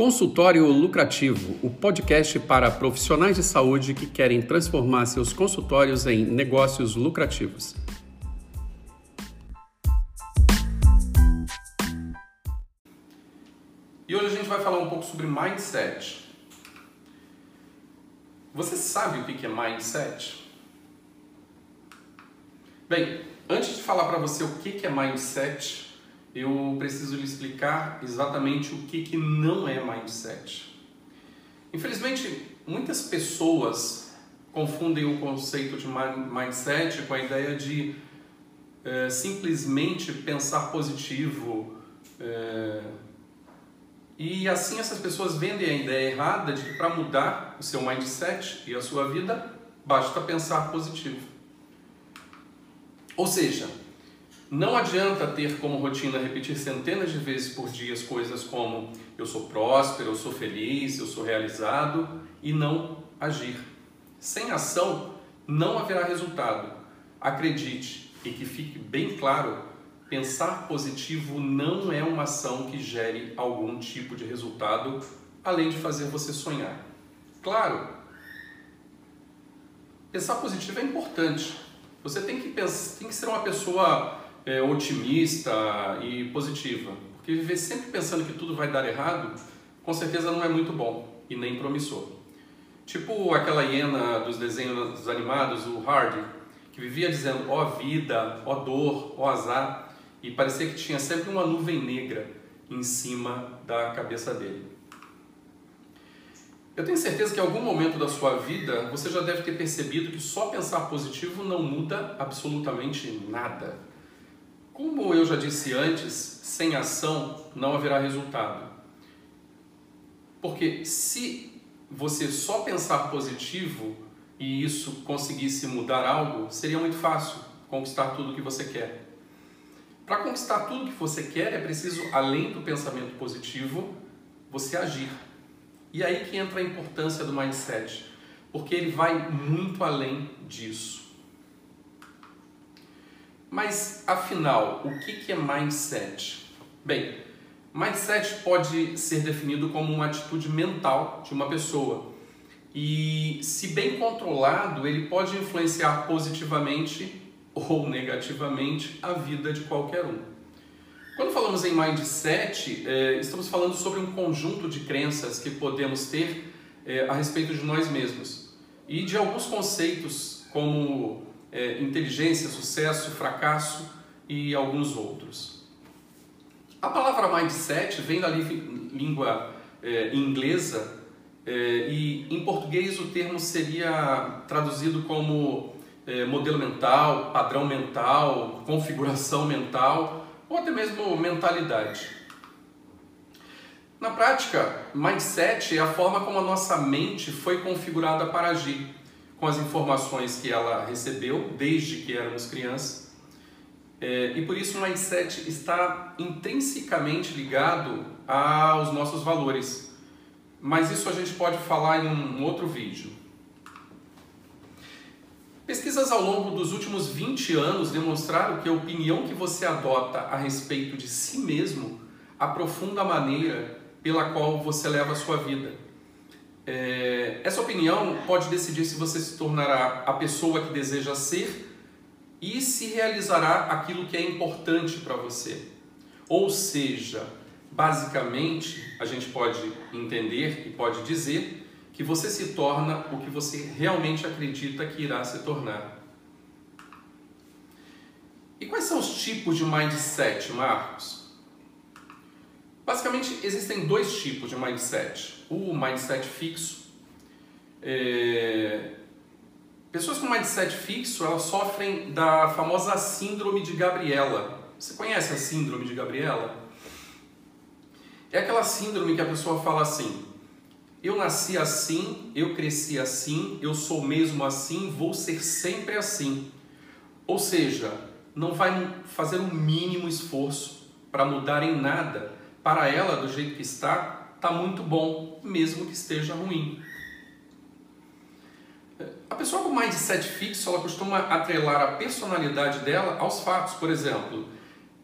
Consultório Lucrativo, o podcast para profissionais de saúde que querem transformar seus consultórios em negócios lucrativos. E hoje a gente vai falar um pouco sobre mindset. Você sabe o que é mindset? Bem, antes de falar para você o que é mindset, eu preciso lhe explicar exatamente o que, que não é mindset. Infelizmente, muitas pessoas confundem o conceito de mindset com a ideia de é, simplesmente pensar positivo. É, e assim essas pessoas vendem a ideia errada de que para mudar o seu mindset e a sua vida, basta pensar positivo. Ou seja, não adianta ter como rotina repetir centenas de vezes por dia as coisas como eu sou próspero, eu sou feliz, eu sou realizado e não agir. Sem ação não haverá resultado. Acredite e que fique bem claro: pensar positivo não é uma ação que gere algum tipo de resultado além de fazer você sonhar. Claro, pensar positivo é importante. Você tem que, pensar, tem que ser uma pessoa é, otimista e positiva. Porque viver sempre pensando que tudo vai dar errado, com certeza não é muito bom e nem promissor. Tipo aquela hiena dos desenhos animados, o Hardy, que vivia dizendo ó oh, vida, ó oh, dor, ó oh, azar, e parecia que tinha sempre uma nuvem negra em cima da cabeça dele. Eu tenho certeza que em algum momento da sua vida você já deve ter percebido que só pensar positivo não muda absolutamente nada. Como eu já disse antes, sem ação não haverá resultado. Porque se você só pensar positivo e isso conseguisse mudar algo, seria muito fácil conquistar tudo o que você quer. Para conquistar tudo que você quer, é preciso, além do pensamento positivo, você agir. E aí que entra a importância do mindset, porque ele vai muito além disso. Mas afinal, o que é mindset? Bem, mindset pode ser definido como uma atitude mental de uma pessoa. E, se bem controlado, ele pode influenciar positivamente ou negativamente a vida de qualquer um. Quando falamos em mindset, é, estamos falando sobre um conjunto de crenças que podemos ter é, a respeito de nós mesmos e de alguns conceitos como é, inteligência, sucesso, fracasso e alguns outros. A palavra mindset vem da língua é, inglesa é, e em português o termo seria traduzido como é, modelo mental, padrão mental, configuração mental ou até mesmo mentalidade. Na prática, mindset é a forma como a nossa mente foi configurada para agir com as informações que ela recebeu desde que éramos crianças. É, e por isso o mindset está intrinsecamente ligado aos nossos valores. Mas isso a gente pode falar em um outro vídeo. Pesquisas ao longo dos últimos 20 anos demonstraram que a opinião que você adota a respeito de si mesmo aprofunda a maneira pela qual você leva a sua vida. É, essa opinião pode decidir se você se tornará a pessoa que deseja ser e se realizará aquilo que é importante para você. Ou seja, basicamente, a gente pode entender e pode dizer que você se torna o que você realmente acredita que irá se tornar. E quais são os tipos de mindset, Marcos? Basicamente, existem dois tipos de mindset. O mindset fixo. É... Pessoas com mindset fixo, elas sofrem da famosa síndrome de Gabriela. Você conhece a síndrome de Gabriela? É aquela síndrome que a pessoa fala assim: eu nasci assim, eu cresci assim, eu sou mesmo assim, vou ser sempre assim. Ou seja, não vai fazer o um mínimo esforço para mudar em nada para ela, do jeito que está, está muito bom, mesmo que esteja ruim. A pessoa com mindset fixo, ela costuma atrelar a personalidade dela aos fatos. Por exemplo,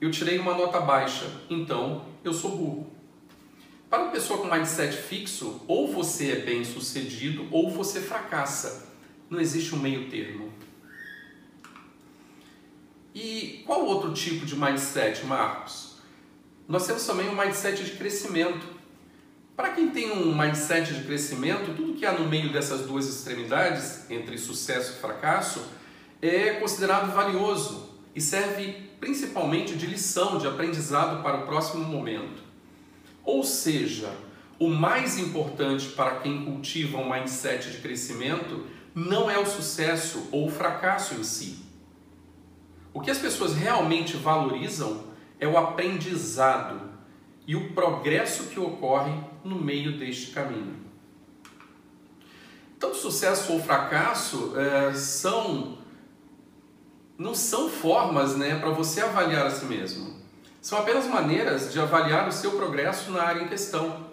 eu tirei uma nota baixa, então eu sou burro. Para uma pessoa com mindset fixo, ou você é bem sucedido ou você fracassa. Não existe um meio termo. E qual outro tipo de mindset, Marcos? Nós temos também um mindset de crescimento. Para quem tem um mindset de crescimento, tudo que há no meio dessas duas extremidades, entre sucesso e fracasso, é considerado valioso e serve principalmente de lição, de aprendizado para o próximo momento. Ou seja, o mais importante para quem cultiva um mindset de crescimento não é o sucesso ou o fracasso em si. O que as pessoas realmente valorizam é o aprendizado e o progresso que ocorre no meio deste caminho. Então, sucesso ou fracasso é, são não são formas né, para você avaliar a si mesmo. São apenas maneiras de avaliar o seu progresso na área em questão.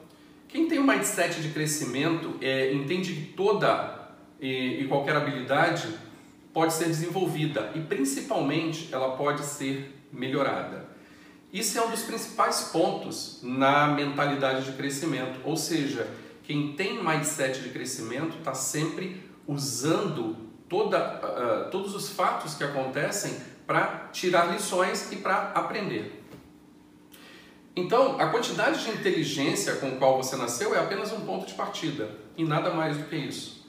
Quem tem um mindset de crescimento é, entende que toda e, e qualquer habilidade pode ser desenvolvida e principalmente ela pode ser melhorada. Isso é um dos principais pontos na mentalidade de crescimento, ou seja, quem tem mindset de crescimento está sempre usando toda, uh, todos os fatos que acontecem para tirar lições e para aprender. Então, a quantidade de inteligência com a qual você nasceu é apenas um ponto de partida e nada mais do que isso.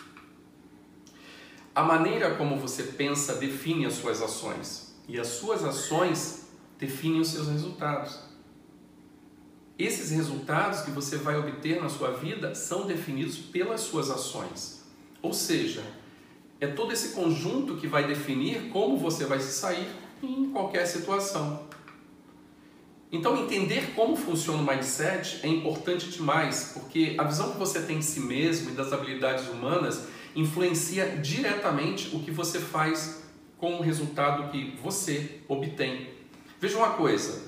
A maneira como você pensa define as suas ações e as suas ações definem os seus resultados. Esses resultados que você vai obter na sua vida são definidos pelas suas ações. Ou seja, é todo esse conjunto que vai definir como você vai se sair em qualquer situação. Então, entender como funciona o mindset é importante demais, porque a visão que você tem de si mesmo e das habilidades humanas influencia diretamente o que você faz com o resultado que você obtém. Veja uma coisa,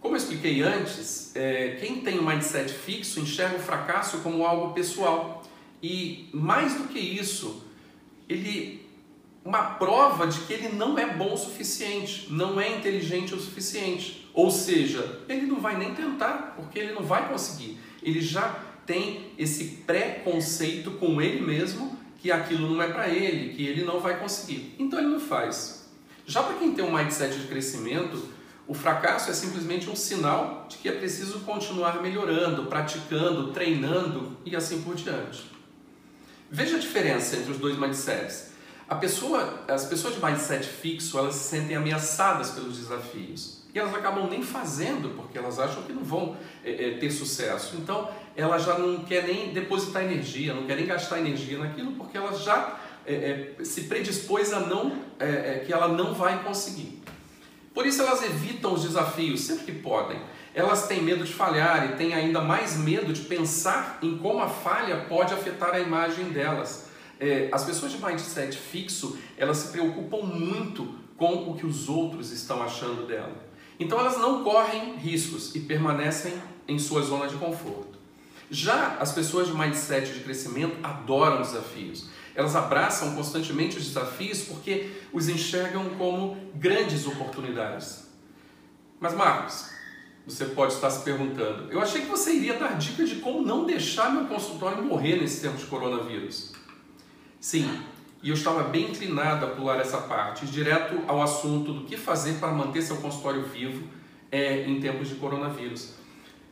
como eu expliquei antes, é, quem tem um mindset fixo enxerga o fracasso como algo pessoal. E mais do que isso, ele uma prova de que ele não é bom o suficiente, não é inteligente o suficiente. Ou seja, ele não vai nem tentar, porque ele não vai conseguir. Ele já tem esse preconceito com ele mesmo que aquilo não é para ele, que ele não vai conseguir. Então ele não faz. Já para quem tem um mindset de crescimento, o fracasso é simplesmente um sinal de que é preciso continuar melhorando, praticando, treinando e assim por diante. Veja a diferença entre os dois mindsets. Pessoa, as pessoas de mindset fixo, elas se sentem ameaçadas pelos desafios e elas acabam nem fazendo porque elas acham que não vão é, é, ter sucesso. Então, ela já não quer nem depositar energia, não quer nem gastar energia naquilo porque ela já é, é se predispôs a não é, que ela não vai conseguir. Por isso elas evitam os desafios sempre que podem. Elas têm medo de falhar e têm ainda mais medo de pensar em como a falha pode afetar a imagem delas. É, as pessoas de mindset fixo, elas se preocupam muito com o que os outros estão achando dela. Então elas não correm riscos e permanecem em sua zona de conforto. Já as pessoas de mindset de crescimento adoram desafios. Elas abraçam constantemente os desafios porque os enxergam como grandes oportunidades. Mas, Marcos, você pode estar se perguntando: eu achei que você iria dar dica de como não deixar meu consultório morrer nesse tempo de coronavírus. Sim, e eu estava bem inclinado a pular essa parte, direto ao assunto do que fazer para manter seu consultório vivo é, em tempos de coronavírus.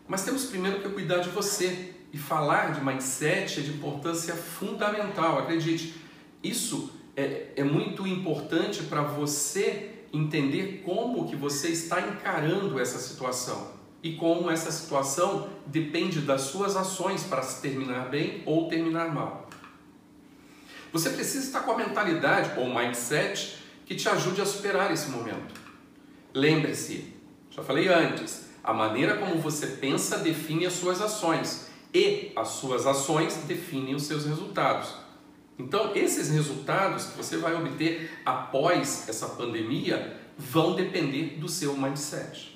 Mas temos primeiro que cuidar de você, e falar de mindset é de importância fundamental, acredite. Isso é, é muito importante para você entender como que você está encarando essa situação e como essa situação depende das suas ações para se terminar bem ou terminar mal. Você precisa estar com a mentalidade ou mindset que te ajude a superar esse momento. Lembre-se, já falei antes, a maneira como você pensa define as suas ações e as suas ações definem os seus resultados. Então, esses resultados que você vai obter após essa pandemia vão depender do seu mindset.